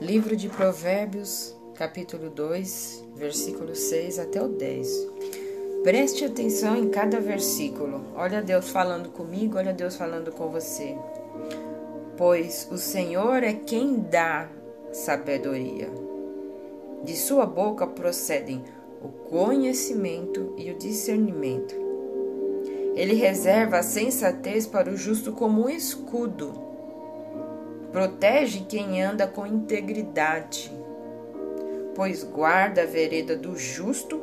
Livro de Provérbios, capítulo 2, versículo 6 até o 10. Preste atenção em cada versículo. Olha Deus falando comigo, olha Deus falando com você. Pois o Senhor é quem dá sabedoria. De sua boca procedem o conhecimento e o discernimento. Ele reserva a sensatez para o justo como um escudo Protege quem anda com integridade, pois guarda a vereda do justo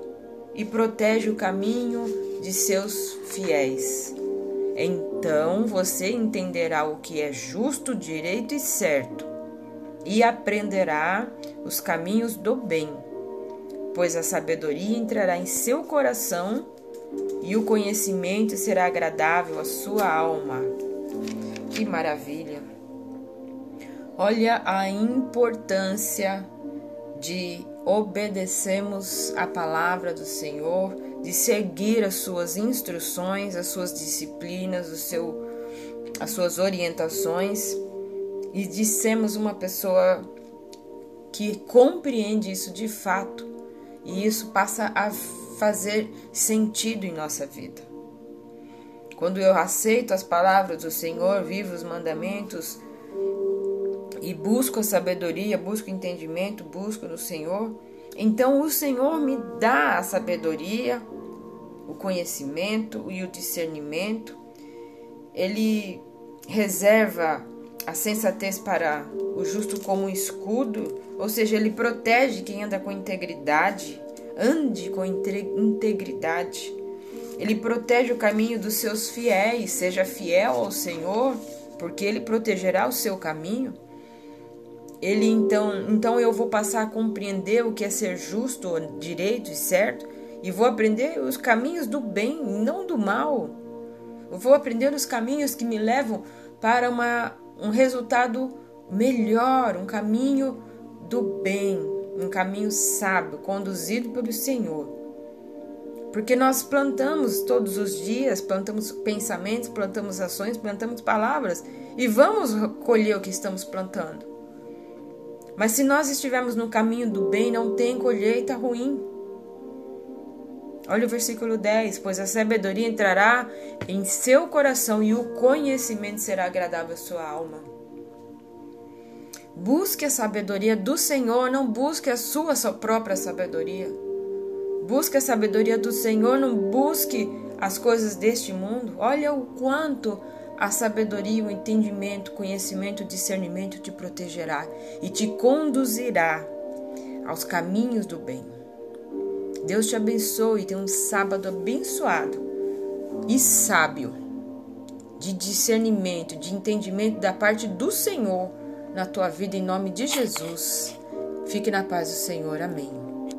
e protege o caminho de seus fiéis. Então você entenderá o que é justo, direito e certo, e aprenderá os caminhos do bem, pois a sabedoria entrará em seu coração e o conhecimento será agradável à sua alma. Que maravilha! Olha a importância de obedecermos a palavra do Senhor, de seguir as suas instruções, as suas disciplinas, o seu, as suas orientações e de sermos uma pessoa que compreende isso de fato e isso passa a fazer sentido em nossa vida. Quando eu aceito as palavras do Senhor, vivo os mandamentos, e busco a sabedoria, busco entendimento, busco no Senhor, então o Senhor me dá a sabedoria, o conhecimento e o discernimento. Ele reserva a sensatez para o justo como um escudo, ou seja, ele protege quem anda com integridade, ande com integridade. Ele protege o caminho dos seus fiéis, seja fiel ao Senhor, porque ele protegerá o seu caminho. Ele então, então eu vou passar a compreender o que é ser justo, direito e certo, e vou aprender os caminhos do bem, não do mal. Eu vou aprender os caminhos que me levam para uma, um resultado melhor, um caminho do bem, um caminho sábio, conduzido pelo Senhor. Porque nós plantamos todos os dias, plantamos pensamentos, plantamos ações, plantamos palavras e vamos colher o que estamos plantando. Mas se nós estivermos no caminho do bem, não tem colheita ruim. Olha o versículo 10: Pois a sabedoria entrará em seu coração e o conhecimento será agradável à sua alma. Busque a sabedoria do Senhor, não busque a sua, sua própria sabedoria. Busque a sabedoria do Senhor, não busque as coisas deste mundo. Olha o quanto a sabedoria, o entendimento, conhecimento, discernimento te protegerá e te conduzirá aos caminhos do bem. Deus te abençoe e tenha um sábado abençoado e sábio, de discernimento, de entendimento da parte do Senhor na tua vida, em nome de Jesus. Fique na paz do Senhor. Amém.